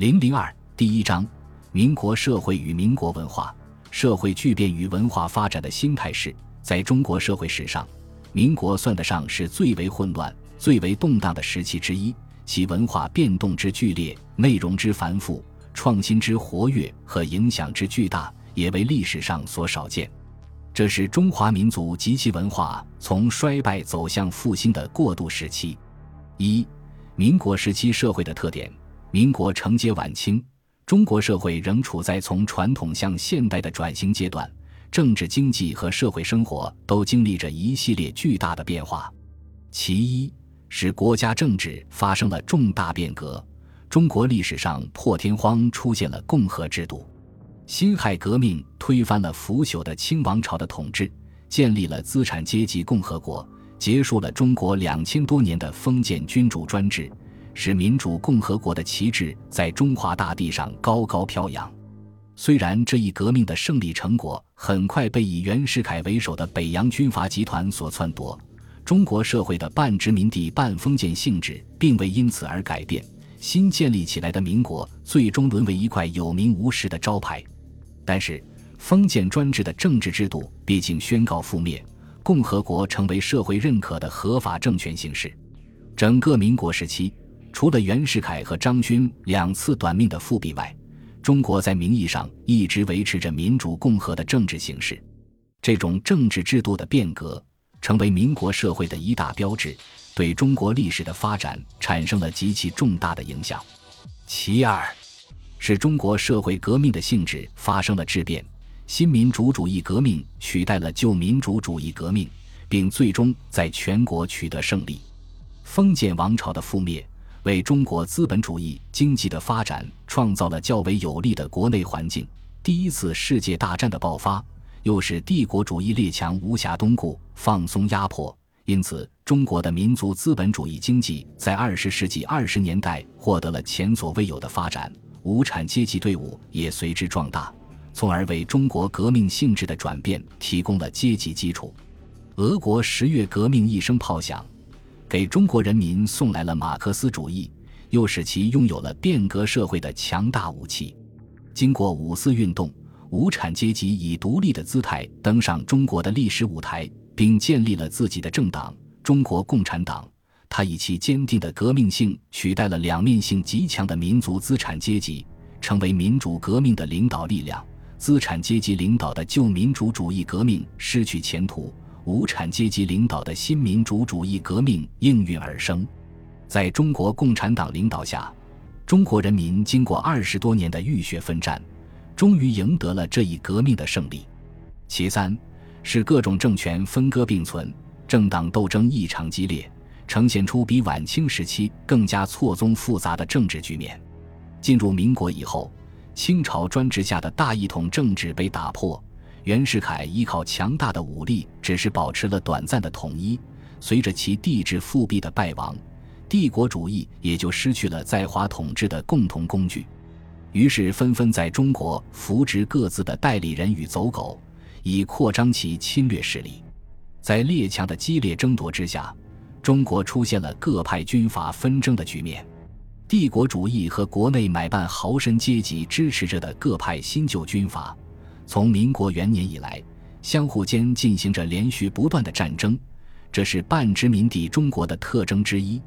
零零二第一章：民国社会与民国文化。社会巨变与文化发展的新态势，在中国社会史上，民国算得上是最为混乱、最为动荡的时期之一。其文化变动之剧烈，内容之繁复，创新之活跃和影响之巨大，也为历史上所少见。这是中华民族及其文化从衰败走向复兴的过渡时期。一、民国时期社会的特点。民国承接晚清，中国社会仍处在从传统向现代的转型阶段，政治、经济和社会生活都经历着一系列巨大的变化。其一是国家政治发生了重大变革，中国历史上破天荒出现了共和制度。辛亥革命推翻了腐朽的清王朝的统治，建立了资产阶级共和国，结束了中国两千多年的封建君主专制。使民主共和国的旗帜在中华大地上高高飘扬。虽然这一革命的胜利成果很快被以袁世凯为首的北洋军阀集团所篡夺，中国社会的半殖民地半封建性质并未因此而改变。新建立起来的民国最终沦为一块有名无实的招牌。但是，封建专制的政治制度毕竟宣告覆灭，共和国成为社会认可的合法政权形式。整个民国时期。除了袁世凯和张勋两次短命的复辟外，中国在名义上一直维持着民主共和的政治形式。这种政治制度的变革成为民国社会的一大标志，对中国历史的发展产生了极其重大的影响。其二，是中国社会革命的性质发生了质变，新民主主义革命取代了旧民主主义革命，并最终在全国取得胜利。封建王朝的覆灭。为中国资本主义经济的发展创造了较为有利的国内环境。第一次世界大战的爆发，又使帝国主义列强无暇东顾，放松压迫。因此，中国的民族资本主义经济在二十世纪二十年代获得了前所未有的发展，无产阶级队伍也随之壮大，从而为中国革命性质的转变提供了阶级基础。俄国十月革命一声炮响。给中国人民送来了马克思主义，又使其拥有了变革社会的强大武器。经过五四运动，无产阶级以独立的姿态登上中国的历史舞台，并建立了自己的政党——中国共产党。他以其坚定的革命性取代了两面性极强的民族资产阶级，成为民主革命的领导力量。资产阶级领导的旧民主主义革命失去前途。无产阶级领导的新民主主义革命应运而生，在中国共产党领导下，中国人民经过二十多年的浴血奋战，终于赢得了这一革命的胜利。其三，是各种政权分割并存，政党斗争异常激烈，呈现出比晚清时期更加错综复杂的政治局面。进入民国以后，清朝专制下的大一统政治被打破。袁世凯依靠强大的武力，只是保持了短暂的统一。随着其帝制复辟的败亡，帝国主义也就失去了在华统治的共同工具。于是，纷纷在中国扶植各自的代理人与走狗，以扩张其侵略势力。在列强的激烈争夺之下，中国出现了各派军阀纷争的局面。帝国主义和国内买办豪绅阶级支持着的各派新旧军阀。从民国元年以来，相互间进行着连续不断的战争，这是半殖民地中国的特征之一。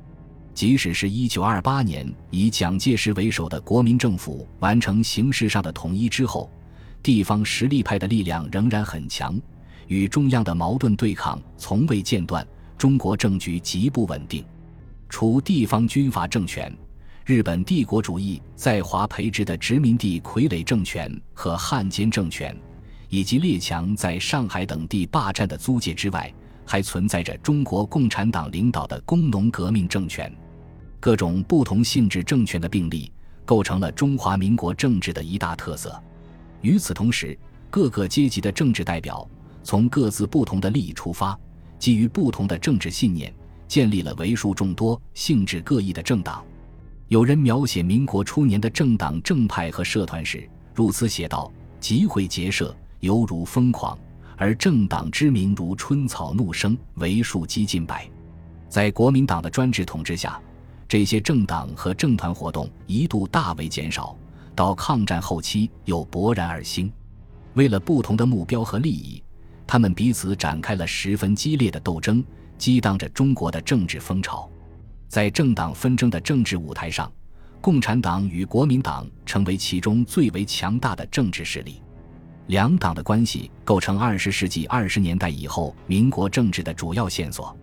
即使是一九二八年以蒋介石为首的国民政府完成形式上的统一之后，地方实力派的力量仍然很强，与中央的矛盾对抗从未间断，中国政局极不稳定。除地方军阀政权。日本帝国主义在华培植的殖民地傀儡政权和汉奸政权，以及列强在上海等地霸占的租界之外，还存在着中国共产党领导的工农革命政权。各种不同性质政权的并立，构成了中华民国政治的一大特色。与此同时，各个阶级的政治代表从各自不同的利益出发，基于不同的政治信念，建立了为数众多、性质各异的政党。有人描写民国初年的政党正派和社团时，如此写道：“集会结社，犹如疯狂；而政党之名如春草怒生，为数几近百。”在国民党的专制统治下，这些政党和政团活动一度大为减少，到抗战后期又勃然而兴。为了不同的目标和利益，他们彼此展开了十分激烈的斗争，激荡着中国的政治风潮。在政党纷争的政治舞台上，共产党与国民党成为其中最为强大的政治势力。两党的关系构成二十世纪二十年代以后民国政治的主要线索。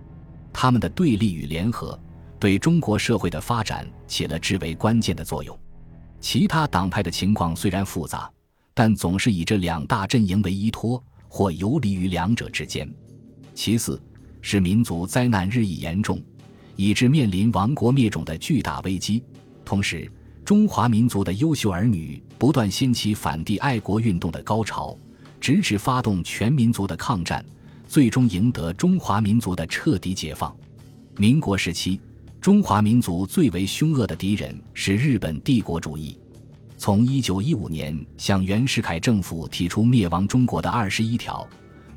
他们的对立与联合，对中国社会的发展起了至为关键的作用。其他党派的情况虽然复杂。但总是以这两大阵营为依托，或游离于两者之间。其次，是民族灾难日益严重，以致面临亡国灭种的巨大危机。同时，中华民族的优秀儿女不断掀起反帝爱国运动的高潮，直至发动全民族的抗战，最终赢得中华民族的彻底解放。民国时期，中华民族最为凶恶的敌人是日本帝国主义。从一九一五年向袁世凯政府提出灭亡中国的二十一条，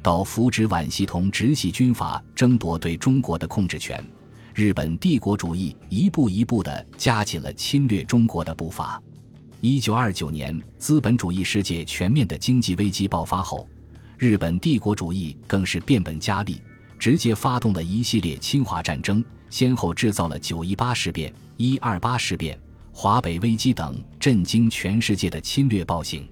到扶植皖系统直系军阀争夺对中国的控制权，日本帝国主义一步一步地加紧了侵略中国的步伐。一九二九年，资本主义世界全面的经济危机爆发后，日本帝国主义更是变本加厉，直接发动了一系列侵华战争，先后制造了九一八事变、一二八事变。华北危机等震惊全世界的侵略暴行。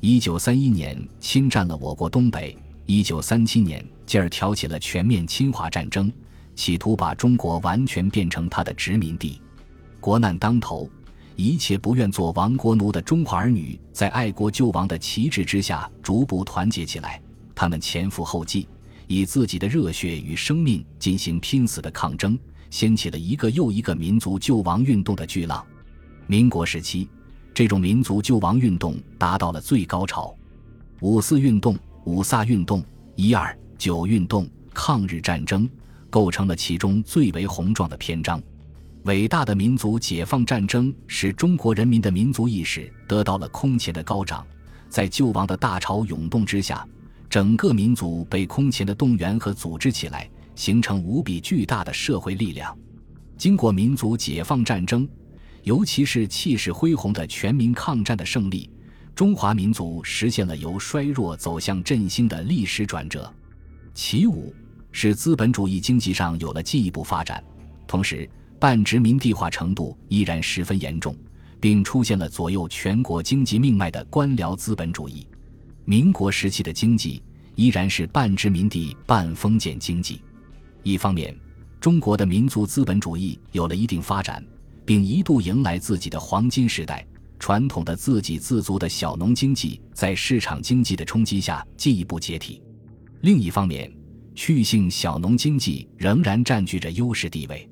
一九三一年侵占了我国东北，一九三七年进而挑起了全面侵华战争，企图把中国完全变成他的殖民地。国难当头，一切不愿做亡国奴的中华儿女，在爱国救亡的旗帜之下逐步团结起来。他们前赴后继，以自己的热血与生命进行拼死的抗争，掀起了一个又一个民族救亡运动的巨浪。民国时期，这种民族救亡运动达到了最高潮。五四运动、五卅运动、一二九运动、抗日战争，构成了其中最为宏壮的篇章。伟大的民族解放战争使中国人民的民族意识得到了空前的高涨，在救亡的大潮涌动之下，整个民族被空前的动员和组织起来，形成无比巨大的社会力量。经过民族解放战争。尤其是气势恢宏的全民抗战的胜利，中华民族实现了由衰弱走向振兴的历史转折。其五使资本主义经济上有了进一步发展，同时半殖民地化程度依然十分严重，并出现了左右全国经济命脉的官僚资本主义。民国时期的经济依然是半殖民地半封建经济。一方面，中国的民族资本主义有了一定发展。并一度迎来自己的黄金时代，传统的自给自足的小农经济在市场经济的冲击下进一步解体。另一方面，区域性小农经济仍然占据着优势地位，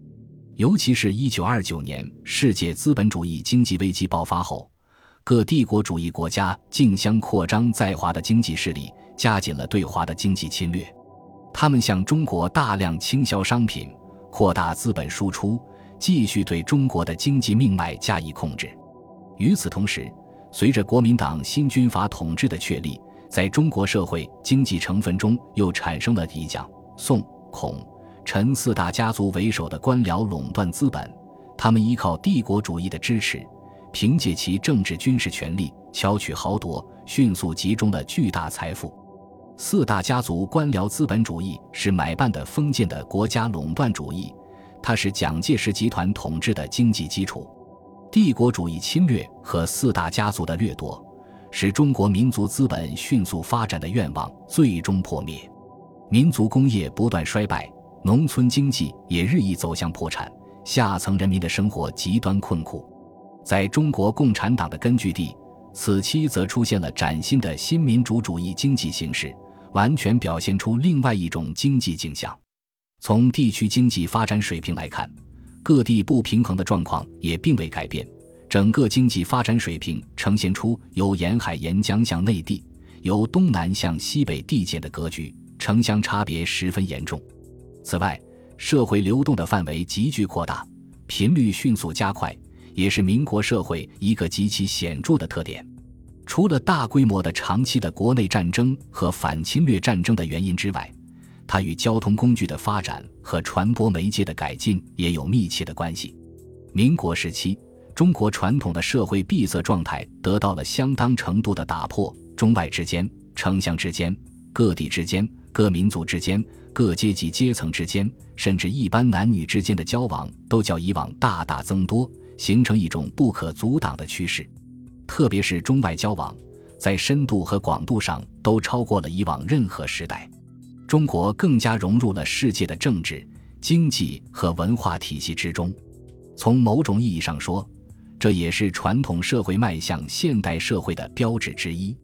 尤其是一九二九年世界资本主义经济危机爆发后，各帝国主义国家竞相扩张在华的经济势力，加紧了对华的经济侵略。他们向中国大量倾销商品，扩大资本输出。继续对中国的经济命脉加以控制。与此同时，随着国民党新军阀统治的确立，在中国社会经济成分中又产生了以蒋、宋、孔、陈四大家族为首的官僚垄断资本。他们依靠帝国主义的支持，凭借其政治军事权力，巧取豪夺，迅速集中了巨大财富。四大家族官僚资本主义是买办的封建的国家垄断主义。它是蒋介石集团统治的经济基础，帝国主义侵略和四大家族的掠夺，使中国民族资本迅速发展的愿望最终破灭，民族工业不断衰败，农村经济也日益走向破产，下层人民的生活极端困苦。在中国共产党的根据地，此期则出现了崭新的新民主主义经济形势，完全表现出另外一种经济景象。从地区经济发展水平来看，各地不平衡的状况也并未改变，整个经济发展水平呈现出由沿海沿江向内地、由东南向西北递减的格局，城乡差别十分严重。此外，社会流动的范围急剧扩大，频率迅速加快，也是民国社会一个极其显著的特点。除了大规模的长期的国内战争和反侵略战争的原因之外，它与交通工具的发展和传播媒介的改进也有密切的关系。民国时期，中国传统的社会闭塞状态得到了相当程度的打破，中外之间、城乡之间、各地之间、各民族之间、各阶级阶层之间，甚至一般男女之间的交往，都较以往大大增多，形成一种不可阻挡的趋势。特别是中外交往，在深度和广度上都超过了以往任何时代。中国更加融入了世界的政治、经济和文化体系之中。从某种意义上说，这也是传统社会迈向现代社会的标志之一。